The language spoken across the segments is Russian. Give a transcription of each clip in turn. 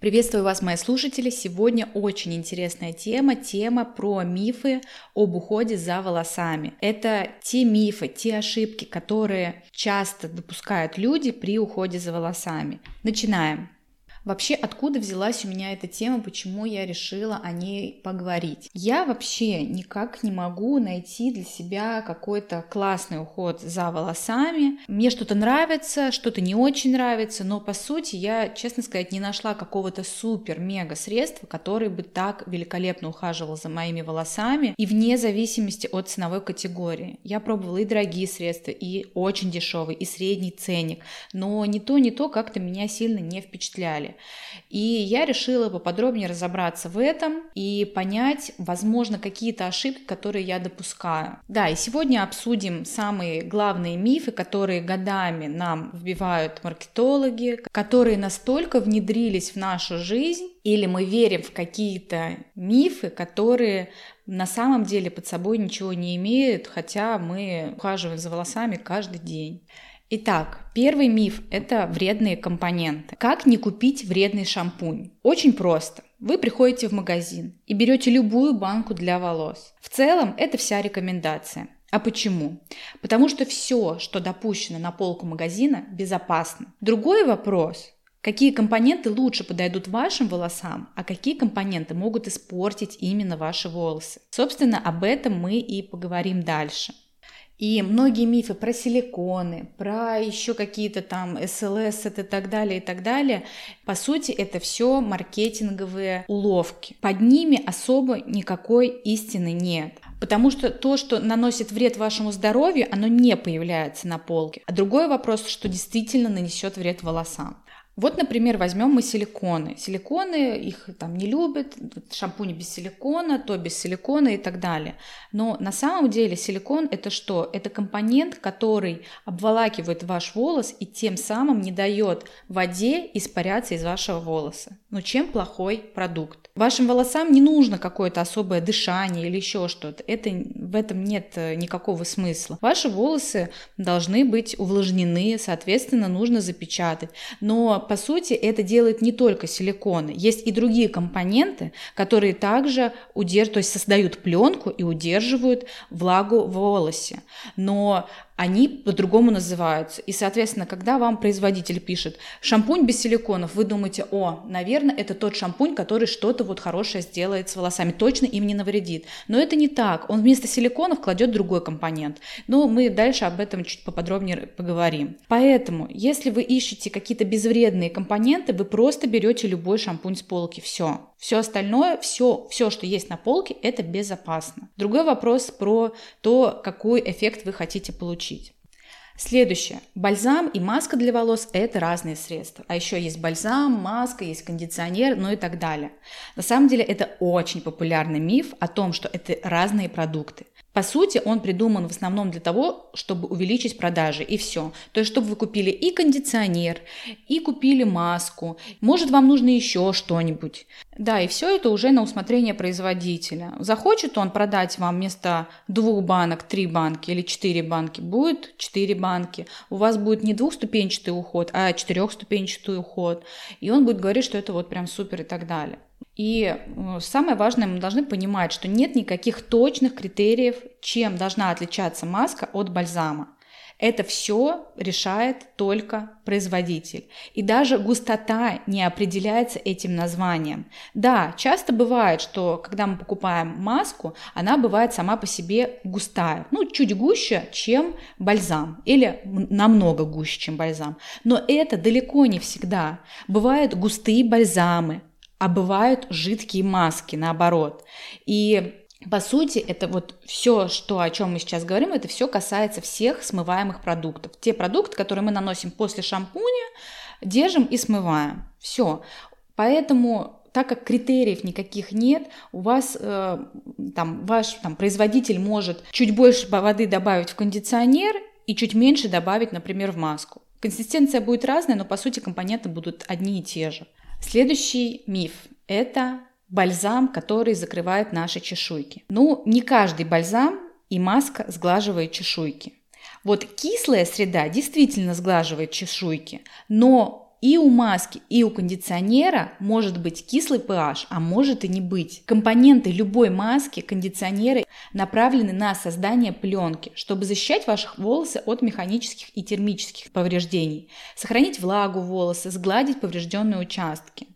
Приветствую вас, мои слушатели! Сегодня очень интересная тема, тема про мифы об уходе за волосами. Это те мифы, те ошибки, которые часто допускают люди при уходе за волосами. Начинаем. Вообще, откуда взялась у меня эта тема, почему я решила о ней поговорить? Я вообще никак не могу найти для себя какой-то классный уход за волосами. Мне что-то нравится, что-то не очень нравится, но по сути я, честно сказать, не нашла какого-то супер-мега средства, который бы так великолепно ухаживал за моими волосами и вне зависимости от ценовой категории. Я пробовала и дорогие средства, и очень дешевые, и средний ценник, но ни то, ни то как-то меня сильно не впечатляли. И я решила поподробнее разобраться в этом и понять, возможно, какие-то ошибки, которые я допускаю. Да, и сегодня обсудим самые главные мифы, которые годами нам вбивают маркетологи, которые настолько внедрились в нашу жизнь, или мы верим в какие-то мифы, которые на самом деле под собой ничего не имеют, хотя мы ухаживаем за волосами каждый день. Итак, первый миф – это вредные компоненты. Как не купить вредный шампунь? Очень просто. Вы приходите в магазин и берете любую банку для волос. В целом это вся рекомендация. А почему? Потому что все, что допущено на полку магазина, безопасно. Другой вопрос Какие компоненты лучше подойдут вашим волосам, а какие компоненты могут испортить именно ваши волосы? Собственно, об этом мы и поговорим дальше. И многие мифы про силиконы, про еще какие-то там СЛС и так далее, и так далее, по сути, это все маркетинговые уловки. Под ними особо никакой истины нет. Потому что то, что наносит вред вашему здоровью, оно не появляется на полке. А другой вопрос, что действительно нанесет вред волосам. Вот, например, возьмем мы силиконы. Силиконы, их там не любят, шампуни без силикона, то без силикона и так далее. Но на самом деле силикон это что? Это компонент, который обволакивает ваш волос и тем самым не дает воде испаряться из вашего волоса. Но чем плохой продукт? Вашим волосам не нужно какое-то особое дышание или еще что-то. Это, в этом нет э, никакого смысла. Ваши волосы должны быть увлажнены, соответственно, нужно запечатать. Но по сути, это делает не только силиконы. Есть и другие компоненты, которые также удерживают, то есть создают пленку и удерживают влагу в волосе. Но они по-другому называются. И, соответственно, когда вам производитель пишет шампунь без силиконов, вы думаете, о, наверное, это тот шампунь, который что-то вот хорошее сделает с волосами, точно им не навредит. Но это не так. Он вместо силиконов кладет другой компонент. Но мы дальше об этом чуть поподробнее поговорим. Поэтому, если вы ищете какие-то безвредные компоненты, вы просто берете любой шампунь с полки. Все. Все остальное, все, все, что есть на полке, это безопасно. Другой вопрос про то, какой эффект вы хотите получить. Следующее. Бальзам и маска для волос – это разные средства. А еще есть бальзам, маска, есть кондиционер, ну и так далее. На самом деле это очень популярный миф о том, что это разные продукты. По сути, он придуман в основном для того, чтобы увеличить продажи, и все. То есть, чтобы вы купили и кондиционер, и купили маску, может, вам нужно еще что-нибудь. Да, и все это уже на усмотрение производителя. Захочет он продать вам вместо двух банок три банки или четыре банки, будет четыре банки. У вас будет не двухступенчатый уход, а четырехступенчатый уход. И он будет говорить, что это вот прям супер и так далее. И э, самое важное, мы должны понимать, что нет никаких точных критериев, чем должна отличаться маска от бальзама. Это все решает только производитель. И даже густота не определяется этим названием. Да, часто бывает, что когда мы покупаем маску, она бывает сама по себе густая. Ну, чуть гуще, чем бальзам. Или намного гуще, чем бальзам. Но это далеко не всегда. Бывают густые бальзамы, а бывают жидкие маски, наоборот. И по сути, это вот все, что, о чем мы сейчас говорим, это все касается всех смываемых продуктов. Те продукты, которые мы наносим после шампуня, держим и смываем. Все. Поэтому так как критериев никаких нет, у вас э, там ваш там, производитель может чуть больше воды добавить в кондиционер и чуть меньше добавить, например, в маску. Консистенция будет разная, но по сути компоненты будут одни и те же. Следующий миф – это бальзам, который закрывает наши чешуйки. Ну, не каждый бальзам и маска сглаживает чешуйки. Вот кислая среда действительно сглаживает чешуйки, но и у маски, и у кондиционера может быть кислый pH, а может и не быть. Компоненты любой маски, кондиционера направлены на создание пленки, чтобы защищать ваши волосы от механических и термических повреждений, сохранить влагу волосы, сгладить поврежденные участки.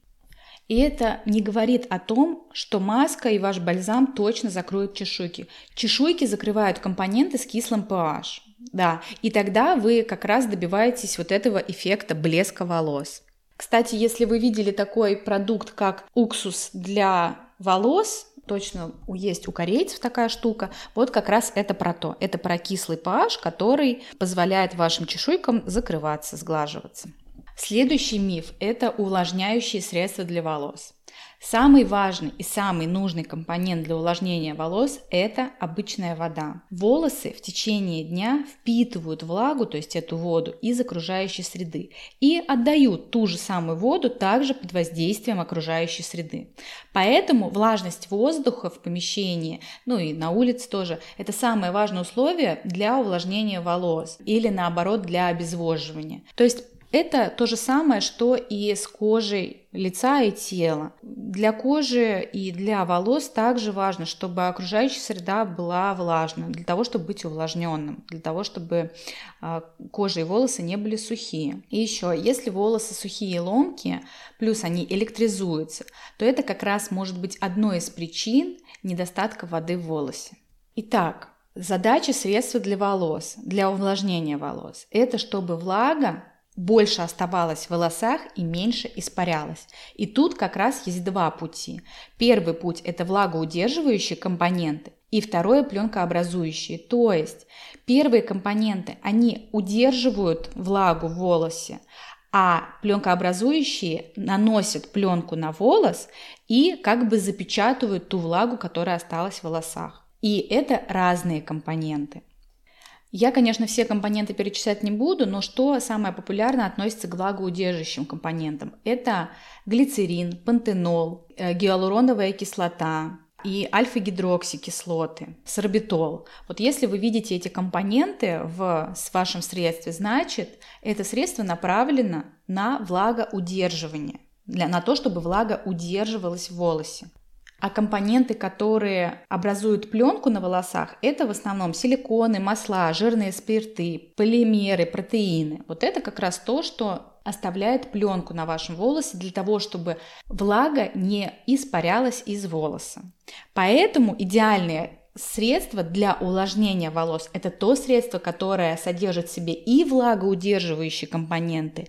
И это не говорит о том, что маска и ваш бальзам точно закроют чешуйки. Чешуйки закрывают компоненты с кислым pH. Да, и тогда вы как раз добиваетесь вот этого эффекта блеска волос. Кстати, если вы видели такой продукт, как уксус для волос, точно есть у корейцев такая штука, вот как раз это про то. Это про кислый pH, который позволяет вашим чешуйкам закрываться, сглаживаться. Следующий миф – это увлажняющие средства для волос. Самый важный и самый нужный компонент для увлажнения волос – это обычная вода. Волосы в течение дня впитывают влагу, то есть эту воду, из окружающей среды и отдают ту же самую воду также под воздействием окружающей среды. Поэтому влажность воздуха в помещении, ну и на улице тоже, это самое важное условие для увлажнения волос или наоборот для обезвоживания. То есть это то же самое, что и с кожей лица и тела. Для кожи и для волос также важно, чтобы окружающая среда была влажной, для того, чтобы быть увлажненным, для того, чтобы а, кожа и волосы не были сухие. И еще, если волосы сухие и ломкие, плюс они электризуются, то это как раз может быть одной из причин недостатка воды в волосе. Итак, задача средства для волос, для увлажнения волос – это чтобы влага больше оставалось в волосах и меньше испарялось. И тут как раз есть два пути. Первый путь – это влагоудерживающие компоненты, и второе – пленкообразующие. То есть первые компоненты, они удерживают влагу в волосе, а пленкообразующие наносят пленку на волос и как бы запечатывают ту влагу, которая осталась в волосах. И это разные компоненты. Я, конечно, все компоненты перечислять не буду, но что самое популярное относится к влагоудерживающим компонентам? Это глицерин, пантенол, э, гиалуроновая кислота, и альфа-гидроксикислоты, сорбитол. Вот если вы видите эти компоненты в вашем средстве, значит, это средство направлено на влагоудерживание, для, на то, чтобы влага удерживалась в волосе. А компоненты, которые образуют пленку на волосах, это в основном силиконы, масла, жирные спирты, полимеры, протеины. Вот это как раз то, что оставляет пленку на вашем волосе для того, чтобы влага не испарялась из волоса. Поэтому идеальные средство для увлажнения волос – это то средство, которое содержит в себе и влагоудерживающие компоненты,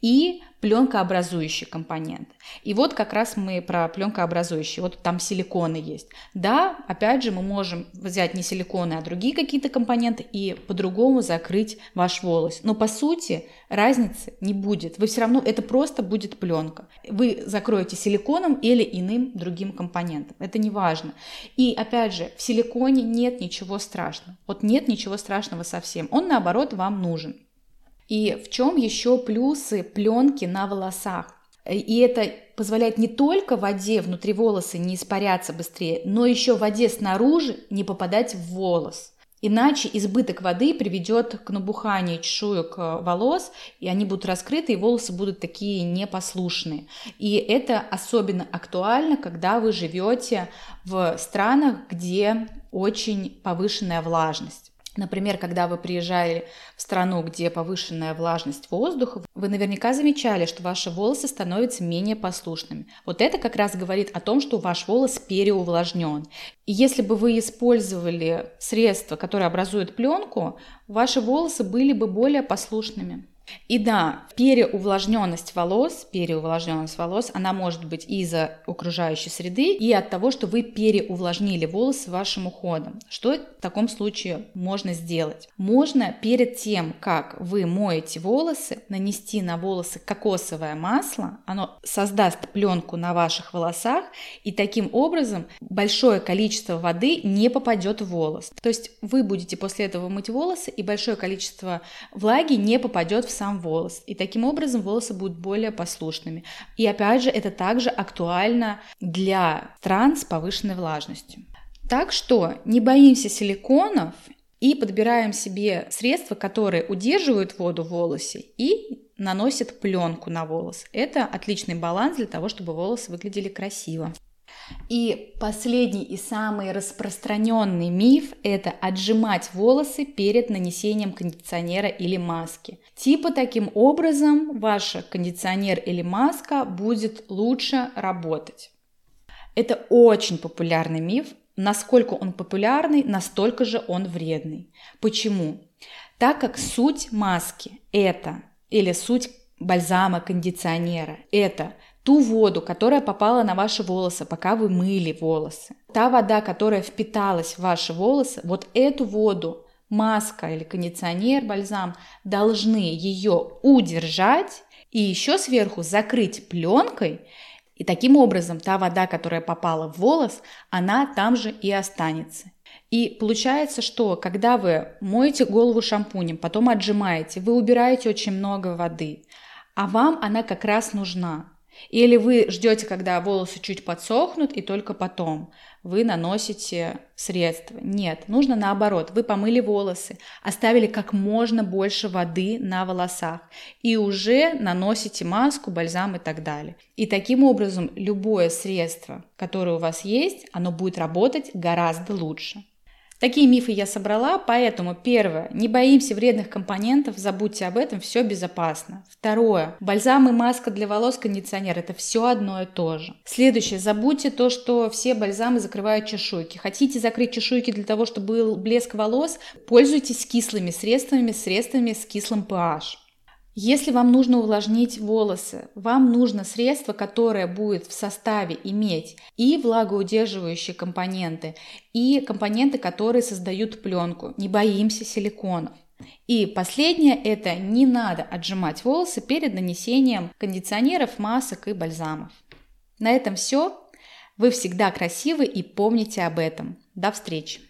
и пленкообразующий компонент. И вот как раз мы про пленкообразующие. Вот там силиконы есть. Да, опять же, мы можем взять не силиконы, а другие какие-то компоненты и по-другому закрыть ваш волос. Но по сути разницы не будет. Вы все равно, это просто будет пленка. Вы закроете силиконом или иным другим компонентом. Это не важно. И опять же, в силиконе нет ничего страшного. Вот нет ничего страшного совсем. Он наоборот вам нужен. И в чем еще плюсы пленки на волосах? И это позволяет не только воде внутри волоса не испаряться быстрее, но еще воде снаружи не попадать в волос. Иначе избыток воды приведет к набуханию чешуек э, волос, и они будут раскрыты, и волосы будут такие непослушные. И это особенно актуально, когда вы живете в странах, где очень повышенная влажность. Например, когда вы приезжали в страну, где повышенная влажность воздуха, вы наверняка замечали, что ваши волосы становятся менее послушными. Вот это как раз говорит о том, что ваш волос переувлажнен. И если бы вы использовали средства, которые образуют пленку, ваши волосы были бы более послушными. И да, переувлажненность волос, переувлажненность волос, она может быть из-за окружающей среды и от того, что вы переувлажнили волосы вашим уходом. Что в таком случае можно сделать? Можно перед тем, как вы моете волосы, нанести на волосы кокосовое масло, оно создаст пленку на ваших волосах, и таким образом большое количество воды не попадет в волос. То есть вы будете после этого мыть волосы, и большое количество влаги не попадет в сам волос. И таким образом волосы будут более послушными. И опять же, это также актуально для стран с повышенной влажностью. Так что не боимся силиконов И подбираем себе средства, которые удерживают воду в волосе и наносят пленку на волос. Это отличный баланс для того, чтобы волосы выглядели красиво. И последний и самый распространенный миф – это отжимать волосы перед нанесением кондиционера или маски. Типа таким образом ваш кондиционер или маска будет лучше работать. Это очень популярный миф. Насколько он популярный, настолько же он вредный. Почему? Так как суть маски – это, или суть бальзама, кондиционера – это ту воду, которая попала на ваши волосы, пока вы мыли волосы. Та вода, которая впиталась в ваши волосы, вот эту воду маска или кондиционер, бальзам должны ее удержать и еще сверху закрыть пленкой. И таким образом та вода, которая попала в волос, она там же и останется. И получается, что когда вы моете голову шампунем, потом отжимаете, вы убираете очень много воды, а вам она как раз нужна. Или вы ждете, когда волосы чуть подсохнут, и только потом вы наносите средства. Нет, нужно наоборот. Вы помыли волосы, оставили как можно больше воды на волосах и уже наносите маску, бальзам и так далее. И таким образом любое средство, которое у вас есть, оно будет работать гораздо лучше. Такие мифы я собрала, поэтому первое, не боимся вредных компонентов, забудьте об этом, все безопасно. Второе, бальзам и маска для волос, кондиционер, это все одно и то же. Следующее, забудьте то, что все бальзамы закрывают чешуйки. Хотите закрыть чешуйки для того, чтобы был блеск волос, пользуйтесь кислыми средствами, средствами с кислым pH. Если вам нужно увлажнить волосы, вам нужно средство, которое будет в составе иметь и влагоудерживающие компоненты, и компоненты, которые создают пленку. Не боимся силиконов. И последнее – это не надо отжимать волосы перед нанесением кондиционеров, масок и бальзамов. На этом все. Вы всегда красивы и помните об этом. До встречи!